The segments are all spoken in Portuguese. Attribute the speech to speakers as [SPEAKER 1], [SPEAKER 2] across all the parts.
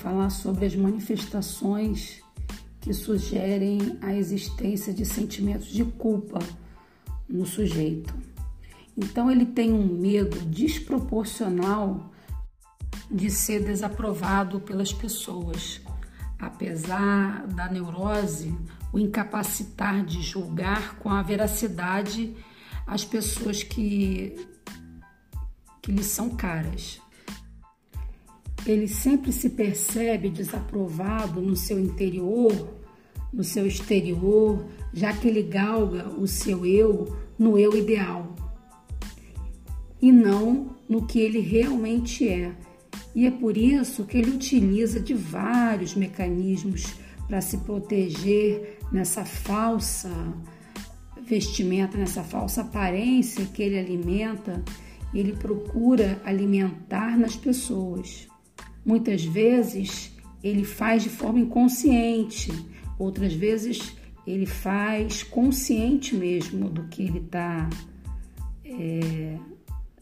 [SPEAKER 1] falar sobre as manifestações que sugerem a existência de sentimentos de culpa no sujeito. Então ele tem um medo desproporcional de ser desaprovado pelas pessoas, apesar da neurose o incapacitar de julgar com a veracidade as pessoas que que lhe são caras. Ele sempre se percebe desaprovado no seu interior, no seu exterior, já que ele galga o seu eu no eu ideal e não no que ele realmente é. E é por isso que ele utiliza de vários mecanismos para se proteger nessa falsa vestimenta, nessa falsa aparência que ele alimenta ele procura alimentar nas pessoas. Muitas vezes ele faz de forma inconsciente, outras vezes ele faz consciente mesmo do que ele está é,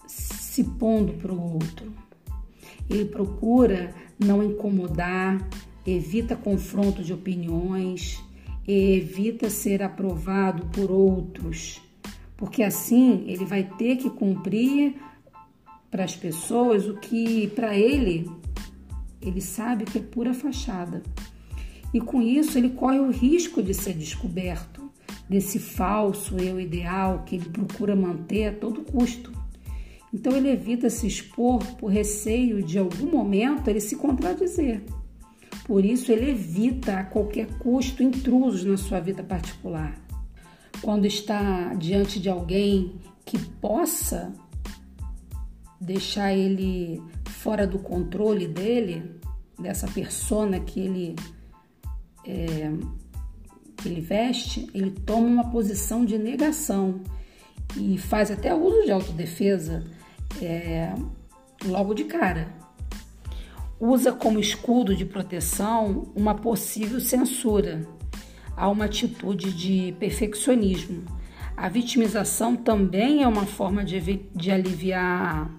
[SPEAKER 1] se pondo para o outro. Ele procura não incomodar, evita confronto de opiniões, evita ser aprovado por outros porque assim ele vai ter que cumprir para as pessoas o que para ele ele sabe que é pura fachada. E com isso ele corre o risco de ser descoberto desse falso eu ideal que ele procura manter a todo custo. Então ele evita se expor por receio de algum momento ele se contradizer. Por isso ele evita a qualquer custo intrusos na sua vida particular quando está diante de alguém que possa deixar ele fora do controle dele, dessa persona que ele é, que ele veste, ele toma uma posição de negação e faz até uso de autodefesa é, logo de cara. Usa como escudo de proteção uma possível censura a uma atitude de perfeccionismo. A vitimização também é uma forma de, de aliviar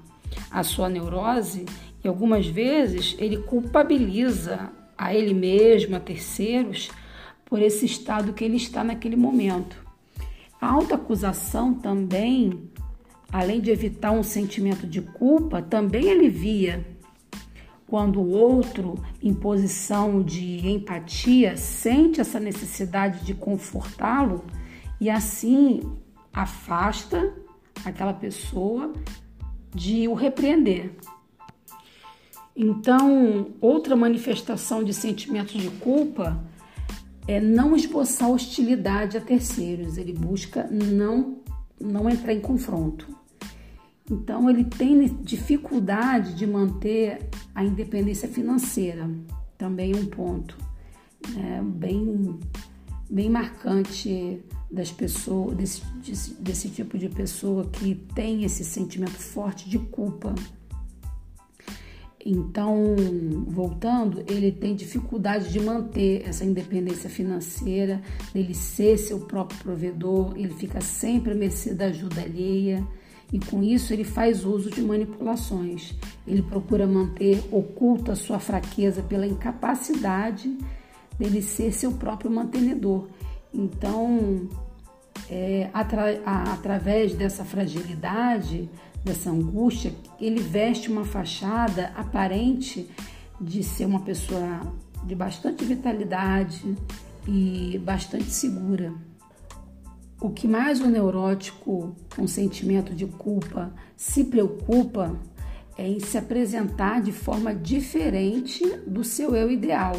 [SPEAKER 1] a sua neurose e algumas vezes ele culpabiliza a ele mesmo, a terceiros, por esse estado que ele está naquele momento. A autoacusação também, além de evitar um sentimento de culpa, também alivia quando o outro, em posição de empatia, sente essa necessidade de confortá-lo e assim afasta aquela pessoa de o repreender. Então, outra manifestação de sentimento de culpa é não esboçar hostilidade a terceiros. Ele busca não não entrar em confronto. Então, ele tem dificuldade de manter a independência financeira, também um ponto né, bem, bem marcante das pessoas, desse, desse, desse tipo de pessoa que tem esse sentimento forte de culpa. Então, voltando, ele tem dificuldade de manter essa independência financeira, dele ser seu próprio provedor, ele fica sempre mercê da ajuda alheia e com isso ele faz uso de manipulações. Ele procura manter oculta sua fraqueza pela incapacidade dele ser seu próprio mantenedor. Então, é, atra a, através dessa fragilidade, dessa angústia, ele veste uma fachada aparente de ser uma pessoa de bastante vitalidade e bastante segura. O que mais o neurótico com sentimento de culpa se preocupa é em se apresentar de forma diferente do seu eu ideal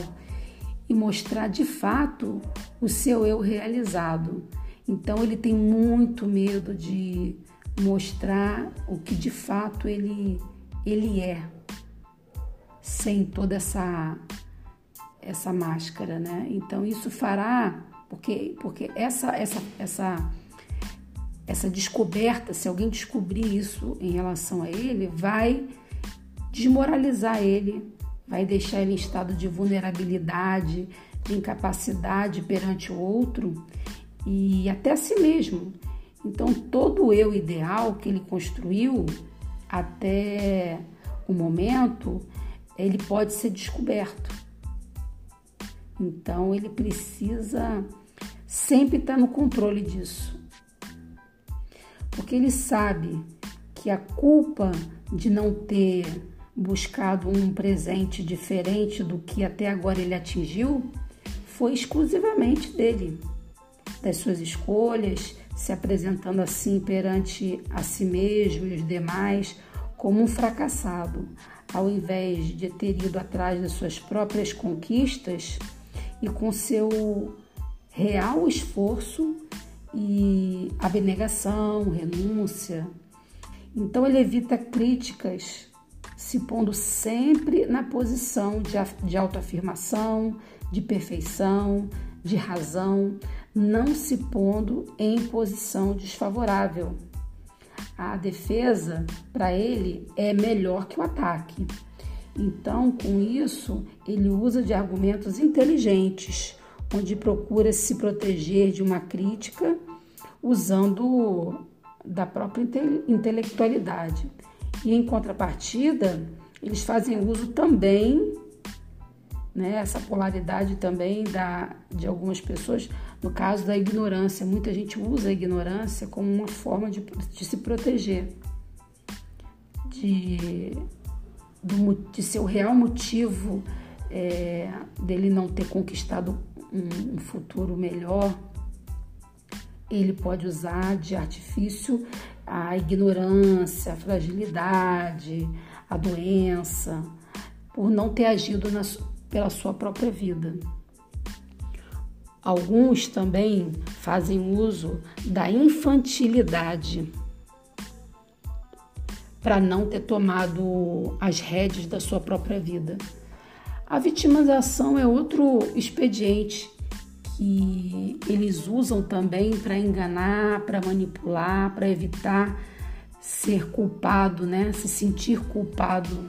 [SPEAKER 1] e mostrar de fato o seu eu realizado. Então ele tem muito medo de mostrar o que de fato ele ele é, sem toda essa essa máscara, né? Então isso fará porque, porque essa, essa, essa, essa descoberta, se alguém descobrir isso em relação a ele, vai desmoralizar ele, vai deixar ele em estado de vulnerabilidade, de incapacidade perante o outro e até a si mesmo. Então, todo o eu ideal que ele construiu até o momento, ele pode ser descoberto. Então ele precisa sempre estar no controle disso. Porque ele sabe que a culpa de não ter buscado um presente diferente do que até agora ele atingiu foi exclusivamente dele, das suas escolhas, se apresentando assim perante a si mesmo e os demais como um fracassado, ao invés de ter ido atrás das suas próprias conquistas e com seu real esforço e abnegação, renúncia. Então ele evita críticas, se pondo sempre na posição de, de autoafirmação, de perfeição, de razão, não se pondo em posição desfavorável. A defesa, para ele, é melhor que o ataque. Então, com isso, ele usa de argumentos inteligentes, onde procura se proteger de uma crítica usando da própria intelectualidade. E em contrapartida, eles fazem uso também, né, essa polaridade também da, de algumas pessoas, no caso da ignorância. Muita gente usa a ignorância como uma forma de, de se proteger, de do, de seu real motivo é, dele não ter conquistado um, um futuro melhor, ele pode usar de artifício a ignorância, a fragilidade, a doença, por não ter agido na, pela sua própria vida. Alguns também fazem uso da infantilidade para não ter tomado as rédeas da sua própria vida. A vitimização é outro expediente que eles usam também para enganar, para manipular, para evitar ser culpado, né? Se sentir culpado,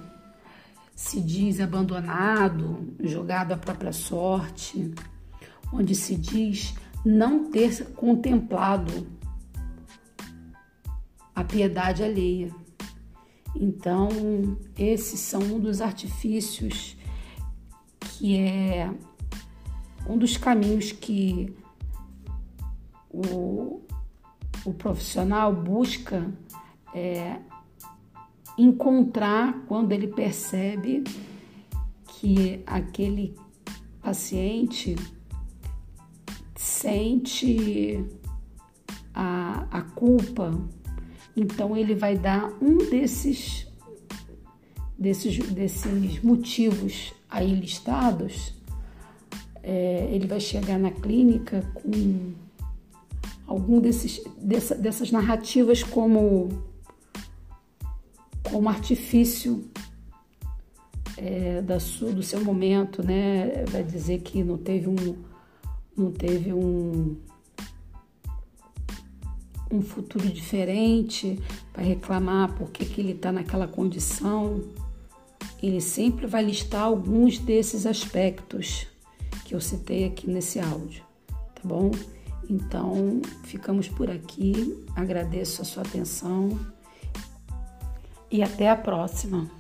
[SPEAKER 1] se diz abandonado, jogado à própria sorte, onde se diz não ter contemplado a piedade alheia. Então, esses são um dos artifícios que é um dos caminhos que o, o profissional busca é, encontrar quando ele percebe que aquele paciente sente a, a culpa então ele vai dar um desses desses, desses motivos aí listados. É, ele vai chegar na clínica com algum desses dessa, dessas narrativas como como artifício é, da sua, do seu momento, né? Vai dizer que não teve um não teve um um futuro diferente, vai reclamar porque que ele está naquela condição, ele sempre vai listar alguns desses aspectos que eu citei aqui nesse áudio, tá bom? Então, ficamos por aqui. Agradeço a sua atenção e até a próxima.